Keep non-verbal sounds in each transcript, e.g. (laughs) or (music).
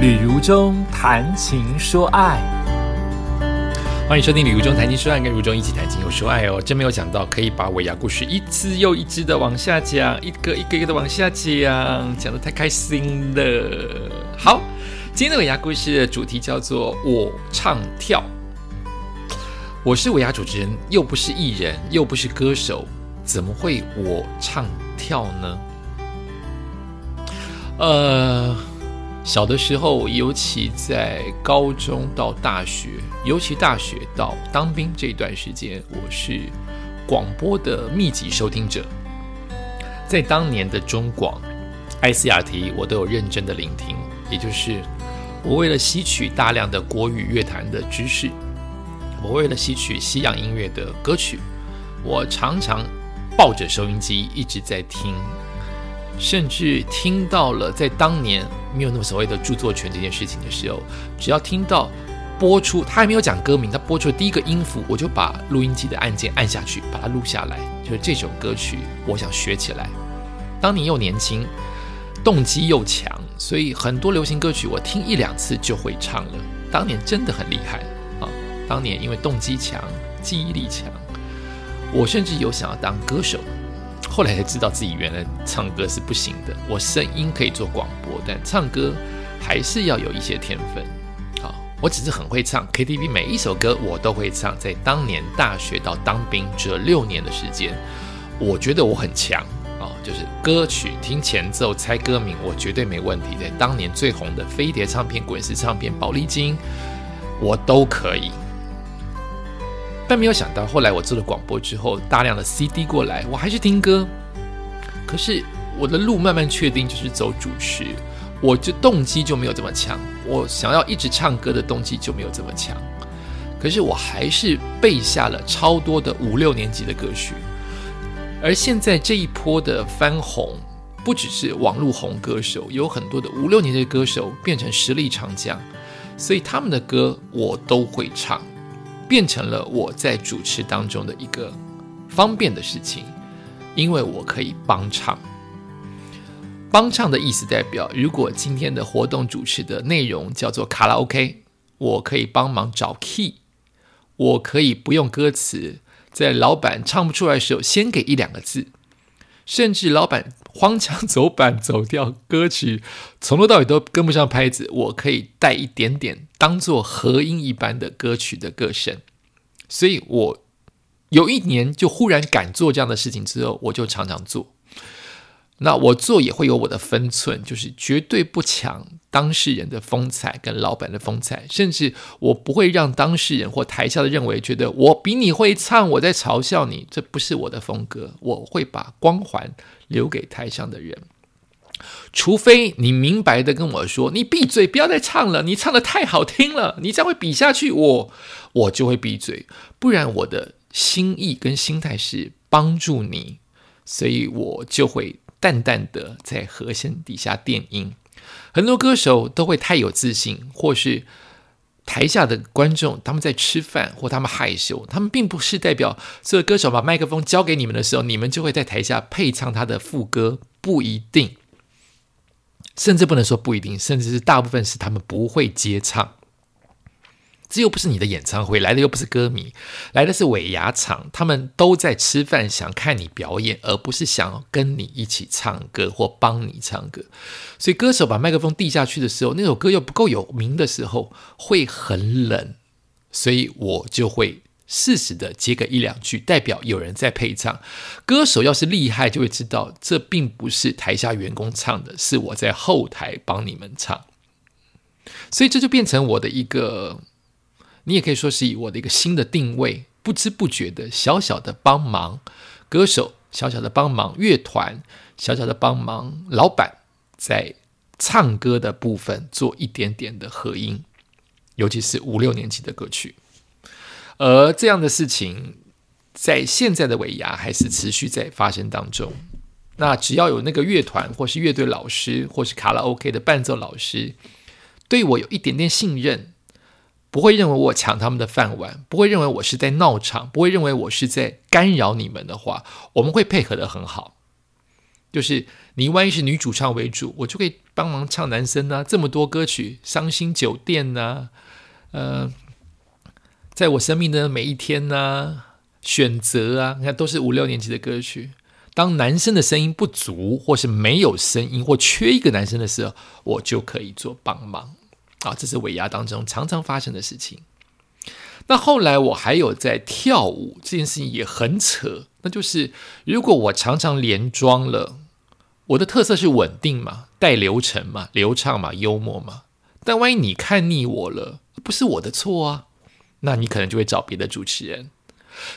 旅如中谈情说爱，欢迎收听《旅如中谈情说爱》，跟如中一起谈情又说爱哦。真没有想到可以把尾牙故事一只又一只的往下讲，一个一个一个的往下讲，讲的太开心了。好，今天的尾牙故事的主题叫做“我唱跳”。我是尾牙主持人，又不是艺人，又不是歌手，怎么会我唱跳呢？呃。小的时候，尤其在高中到大学，尤其大学到当兵这段时间，我是广播的密集收听者。在当年的中广、ICRT，我都有认真的聆听。也就是我为了吸取大量的国语乐坛的知识，我为了吸取西洋音乐的歌曲，我常常抱着收音机一直在听。甚至听到了，在当年没有那么所谓的著作权这件事情的时候，只要听到播出，他还没有讲歌名，他播出的第一个音符，我就把录音机的按键按下去，把它录下来。就是这首歌曲，我想学起来。当年又年轻，动机又强，所以很多流行歌曲我听一两次就会唱了。当年真的很厉害啊！当年因为动机强，记忆力强，我甚至有想要当歌手。后来才知道自己原来唱歌是不行的。我声音可以做广播，但唱歌还是要有一些天分。好，我只是很会唱 KTV，每一首歌我都会唱。在当年大学到当兵这六年的时间，我觉得我很强啊，就是歌曲听前奏猜歌名，我绝对没问题。在当年最红的飞碟唱片、滚石唱片、宝丽金，我都可以。但没有想到，后来我做了广播之后，大量的 CD 过来，我还是听歌。可是我的路慢慢确定就是走主持，我就动机就没有这么强。我想要一直唱歌的动机就没有这么强。可是我还是背下了超多的五六年级的歌曲。而现在这一波的翻红，不只是网络红歌手，有很多的五六年级的歌手变成实力唱将，所以他们的歌我都会唱。变成了我在主持当中的一个方便的事情，因为我可以帮唱。帮唱的意思代表，如果今天的活动主持的内容叫做卡拉 OK，我可以帮忙找 key，我可以不用歌词，在老板唱不出来的时候，先给一两个字，甚至老板。荒腔走板走调，歌曲从头到尾都跟不上拍子，我可以带一点点当做和音一般的歌曲的歌声，所以我有一年就忽然敢做这样的事情之后，我就常常做。那我做也会有我的分寸，就是绝对不抢当事人的风采跟老板的风采，甚至我不会让当事人或台下的认为觉得我比你会唱，我在嘲笑你，这不是我的风格。我会把光环留给台上的人，除非你明白的跟我说，你闭嘴，不要再唱了，你唱的太好听了，你这样会比下去，我我就会闭嘴，不然我的心意跟心态是帮助你，所以我就会。淡淡的在和弦底下垫音，很多歌手都会太有自信，或是台下的观众他们在吃饭或他们害羞，他们并不是代表所有歌手把麦克风交给你们的时候，你们就会在台下配唱他的副歌，不一定，甚至不能说不一定，甚至是大部分是他们不会接唱。这又不是你的演唱会，来的又不是歌迷，来的是尾牙场，他们都在吃饭，想看你表演，而不是想跟你一起唱歌或帮你唱歌。所以歌手把麦克风递下去的时候，那首歌又不够有名的时候，会很冷，所以我就会适时的接个一两句，代表有人在配唱。歌手要是厉害，就会知道这并不是台下员工唱的，是我在后台帮你们唱。所以这就变成我的一个。你也可以说是以我的一个新的定位，不知不觉的小小的帮忙歌手，小小的帮忙乐团，小小的帮忙老板，在唱歌的部分做一点点的合音，尤其是五六年级的歌曲。而这样的事情，在现在的尾牙还是持续在发生当中。那只要有那个乐团，或是乐队老师，或是卡拉 OK 的伴奏老师，对我有一点点信任。不会认为我抢他们的饭碗，不会认为我是在闹场，不会认为我是在干扰你们的话，我们会配合的很好。就是你万一是女主唱为主，我就可以帮忙唱男生啊。这么多歌曲，《伤心酒店》呐，呃，在我生命的每一天呐，选择啊，你看都是五六年级的歌曲。当男生的声音不足，或是没有声音，或缺一个男生的时候，我就可以做帮忙啊。这是尾牙当中常常发生的事情。那后来我还有在跳舞这件事情也很扯，那就是如果我常常连装了，我的特色是稳定嘛，带流程嘛，流畅嘛，幽默嘛。但万一你看腻我了，不是我的错啊，那你可能就会找别的主持人。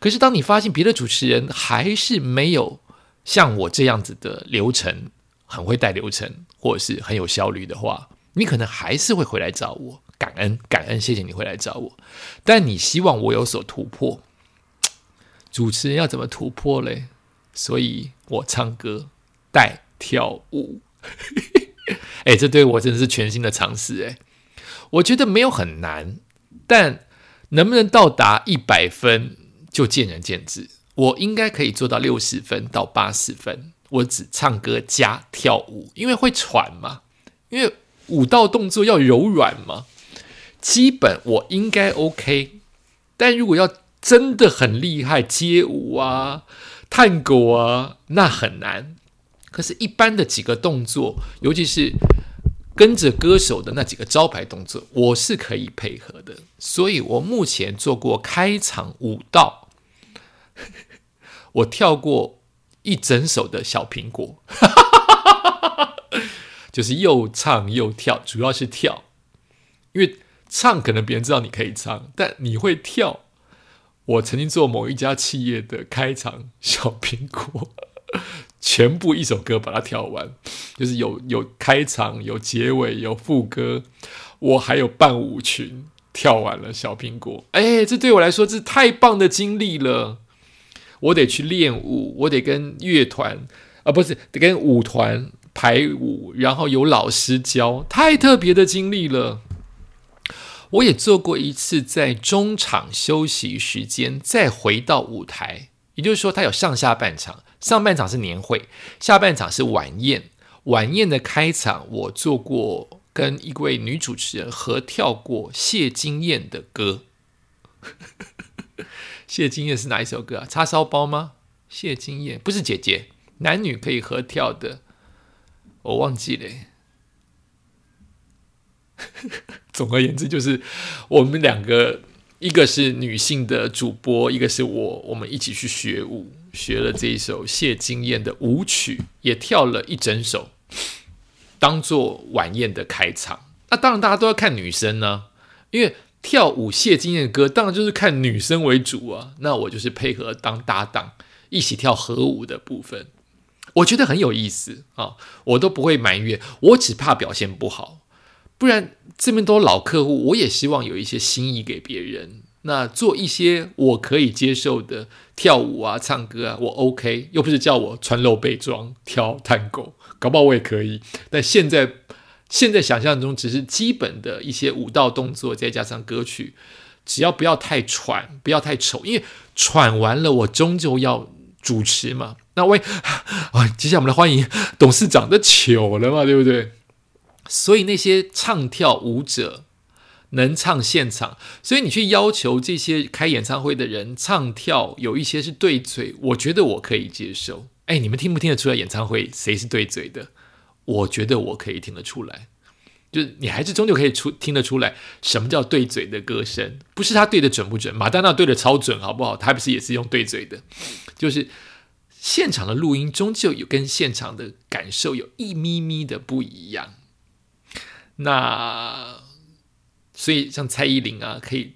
可是当你发现别的主持人还是没有像我这样子的流程，很会带流程，或者是很有效率的话，你可能还是会回来找我。感恩，感恩，谢谢你会来找我，但你希望我有所突破，(tsk) 主持人要怎么突破嘞？所以我唱歌带跳舞，(laughs) 哎，这对我真的是全新的尝试哎，我觉得没有很难，但能不能到达一百分就见仁见智。我应该可以做到六十分到八十分，我只唱歌加跳舞，因为会喘嘛，因为舞蹈动作要柔软嘛。基本我应该 OK，但如果要真的很厉害街舞啊、探戈啊，那很难。可是，一般的几个动作，尤其是跟着歌手的那几个招牌动作，我是可以配合的。所以我目前做过开场舞蹈，(laughs) 我跳过一整首的小苹果，就是又唱又跳，主要是跳，因为。唱可能别人知道你可以唱，但你会跳。我曾经做某一家企业的开场小苹果，(laughs) 全部一首歌把它跳完，就是有有开场、有结尾、有副歌，我还有伴舞群跳完了小苹果。哎，这对我来说是太棒的经历了。我得去练舞，我得跟乐团啊，不是得跟舞团排舞，然后有老师教，太特别的经历了。我也做过一次，在中场休息时间再回到舞台，也就是说，它有上下半场，上半场是年会，下半场是晚宴。晚宴的开场，我做过跟一位女主持人合跳过谢金燕的歌。(laughs) 谢金燕是哪一首歌啊？叉烧包吗？谢金燕不是姐姐，男女可以合跳的，我忘记了。(laughs) 总而言之，就是我们两个，一个是女性的主播，一个是我，我们一起去学舞，学了这一首谢金燕的舞曲，也跳了一整首，当做晚宴的开场。那当然，大家都要看女生呢，因为跳舞谢金燕的歌，当然就是看女生为主啊。那我就是配合当搭档，一起跳合舞的部分，我觉得很有意思啊。我都不会埋怨，我只怕表现不好。不然这么多老客户，我也希望有一些心意给别人。那做一些我可以接受的跳舞啊、唱歌啊，我 OK。又不是叫我穿露背装跳探戈，搞不好我也可以。但现在现在想象中只是基本的一些舞蹈动作，再加上歌曲，只要不要太喘，不要太丑，因为喘完了我终究要主持嘛。那喂啊，(sighs) 接下来我们来欢迎董事长的糗了嘛，对不对？所以那些唱跳舞者能唱现场，所以你去要求这些开演唱会的人唱跳，有一些是对嘴，我觉得我可以接受。哎，你们听不听得出来演唱会谁是对嘴的？我觉得我可以听得出来，就是你还是终究可以出听得出来什么叫对嘴的歌声，不是他对的准不准？马丹娜对的超准，好不好？他不是也是用对嘴的，就是现场的录音终究有跟现场的感受有一咪咪的不一样。那所以像蔡依林啊，可以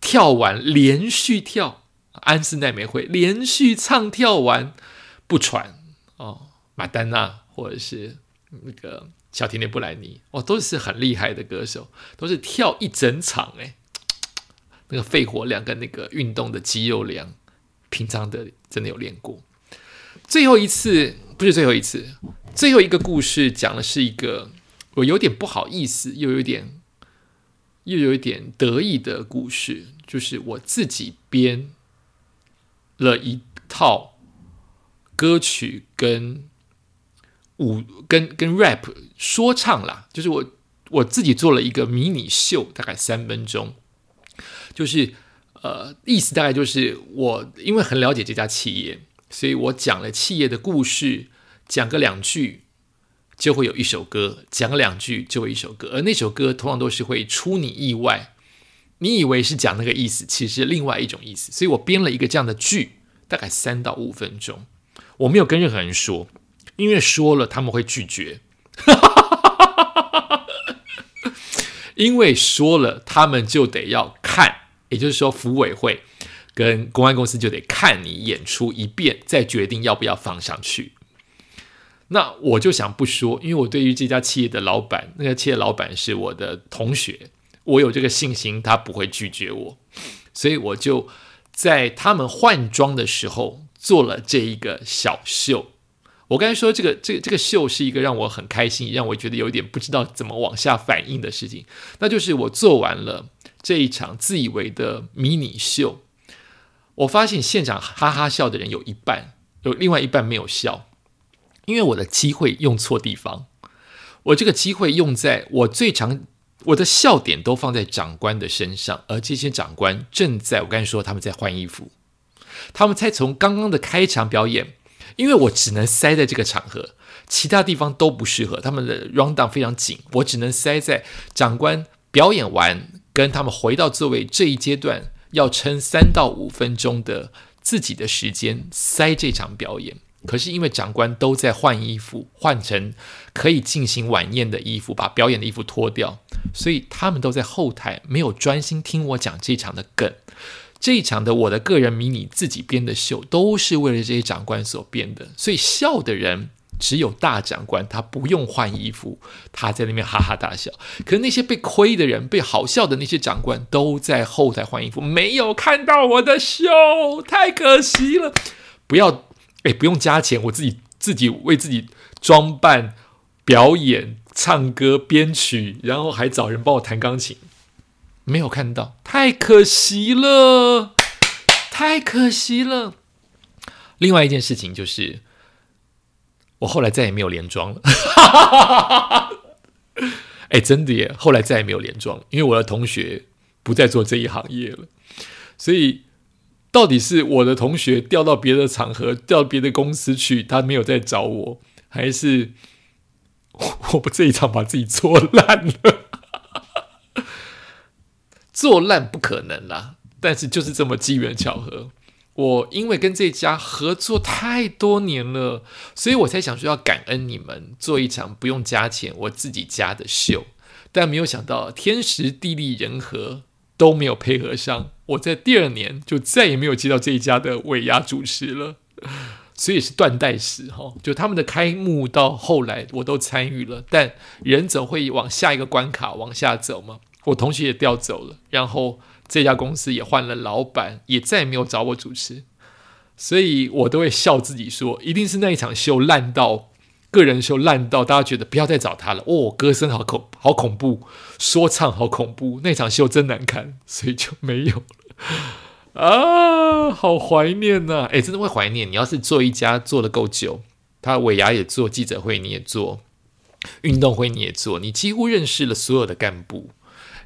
跳完连续跳，安室奈美惠连续唱跳完不喘哦，马丹娜或者是那个小甜甜布兰妮哦，都是很厉害的歌手，都是跳一整场哎，那个肺活量跟那个运动的肌肉量，平常的真的有练过。最后一次不是最后一次，最后一个故事讲的是一个。我有点不好意思，又有点又有一点得意的故事，就是我自己编了一套歌曲跟舞跟跟 rap 说唱啦，就是我我自己做了一个迷你秀，大概三分钟，就是呃意思大概就是我因为很了解这家企业，所以我讲了企业的故事，讲个两句就会有一首歌，讲个两句就会一首歌，而那首歌通常都是会出你意外，你以为是讲那个意思，其实另外一种意思，所以我编了一个这样的剧，大概三到五分钟，我没有跟任何人说。因为说了他们会拒绝，(laughs) 因为说了他们就得要看，也就是说，服委会跟公安公司就得看你演出一遍，再决定要不要放上去。那我就想不说，因为我对于这家企业的老板，那个企业老板是我的同学，我有这个信心，他不会拒绝我，所以我就在他们换装的时候做了这一个小秀。我刚才说这个这个这个秀是一个让我很开心，让我觉得有点不知道怎么往下反应的事情，那就是我做完了这一场自以为的迷你秀，我发现现场哈哈笑的人有一半，有另外一半没有笑，因为我的机会用错地方，我这个机会用在我最常我的笑点都放在长官的身上，而这些长官正在我刚才说他们在换衣服，他们才从刚刚的开场表演。因为我只能塞在这个场合，其他地方都不适合。他们的 round down 非常紧，我只能塞在长官表演完跟他们回到座位这一阶段，要撑三到五分钟的自己的时间塞这场表演。可是因为长官都在换衣服，换成可以进行晚宴的衣服，把表演的衣服脱掉，所以他们都在后台没有专心听我讲这场的梗。这一场的我的个人迷你自己编的秀，都是为了这些长官所编的，所以笑的人只有大长官，他不用换衣服，他在那边哈哈大笑。可是那些被亏的人，被好笑的那些长官，都在后台换衣服，没有看到我的秀，太可惜了。不要，哎，不用加钱，我自己自己为自己装扮、表演、唱歌、编曲，然后还找人帮我弹钢琴。没有看到，太可惜了，太可惜了。另外一件事情就是，我后来再也没有连装了。(laughs) 哎，真的耶！后来再也没有连装，因为我的同学不再做这一行业了。所以，到底是我的同学调到别的场合、调别的公司去，他没有再找我，还是 (laughs) 我不这一场把自己做烂了？(laughs) 做烂不可能啦，但是就是这么机缘巧合。我因为跟这家合作太多年了，所以我才想说要感恩你们做一场不用加钱我自己加的秀。但没有想到天时地利人和都没有配合上，我在第二年就再也没有接到这一家的尾牙主持了。(laughs) 所以是断代史哈，就他们的开幕到后来我都参与了，但人总会往下一个关卡往下走嘛。我同学也调走了，然后这家公司也换了老板，也再也没有找我主持，所以我都会笑自己说，一定是那一场秀烂到个人秀烂到大家觉得不要再找他了。哦，歌声好恐好恐怖，说唱好恐怖，那场秀真难看，所以就没有了。啊，好怀念呐！哎，真的会怀念。你要是做一家做的够久，他尾牙也做记者会，你也做运动会，你也做，你几乎认识了所有的干部。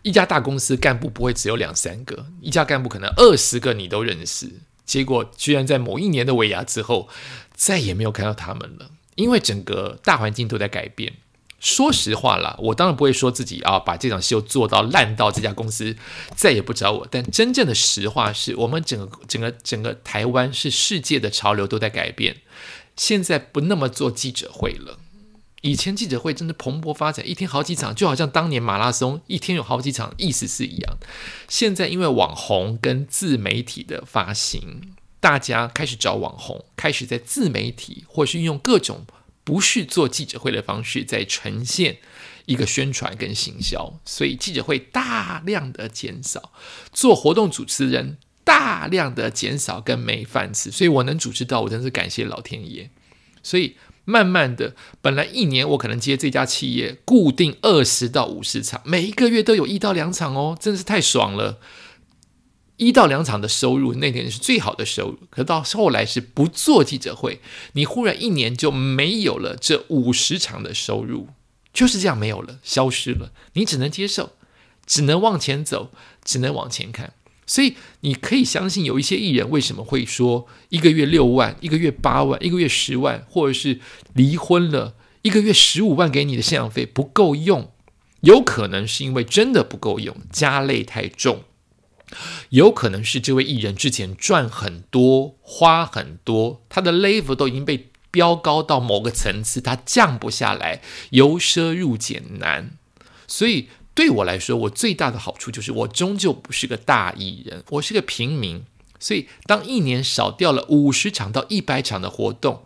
一家大公司干部不会只有两三个，一家干部可能二十个你都认识，结果居然在某一年的尾牙之后，再也没有看到他们了，因为整个大环境都在改变。说实话啦，我当然不会说自己啊把这场秀做到烂到这家公司再也不找我，但真正的实话是我们整个整个整个台湾是世界的潮流都在改变，现在不那么做记者会了。以前记者会真的蓬勃发展，一天好几场，就好像当年马拉松一天有好几场，意思是一样。现在因为网红跟自媒体的发行，大家开始找网红，开始在自媒体或是运用各种不是做记者会的方式，在呈现一个宣传跟行销，所以记者会大量的减少，做活动主持人大量的减少跟没饭吃，所以我能主持到，我真是感谢老天爷。所以。慢慢的，本来一年我可能接这家企业固定二十到五十场，每一个月都有一到两场哦，真的是太爽了。一到两场的收入，那年是最好的收入。可到后来是不做记者会，你忽然一年就没有了这五十场的收入，就是这样没有了，消失了。你只能接受，只能往前走，只能往前看。所以你可以相信，有一些艺人为什么会说一个月六万、一个月八万、一个月十万，或者是离婚了一个月十五万给你的赡养费不够用，有可能是因为真的不够用，家累太重。有可能是这位艺人之前赚很多，花很多，他的 level 都已经被飙高到某个层次，他降不下来，由奢入俭难。所以对我来说，我最大的好处就是我终究不是个大艺人，我是个平民。所以当一年少掉了五十场到一百场的活动，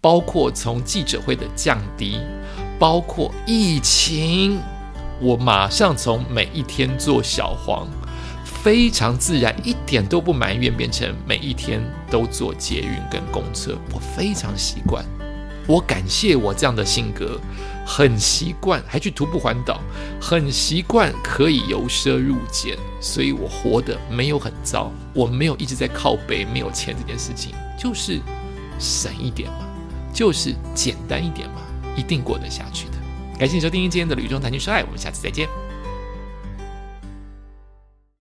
包括从记者会的降低，包括疫情，我马上从每一天做小黄。非常自然，一点都不埋怨，变成每一天都坐捷运跟公车，我非常习惯。我感谢我这样的性格，很习惯，还去徒步环岛，很习惯可以由奢入俭，所以我活得没有很糟。我没有一直在靠背没有钱这件事情，就是省一点嘛，就是简单一点嘛，一定过得下去的。感谢收听今天的《旅中谈情说爱》，我们下次再见。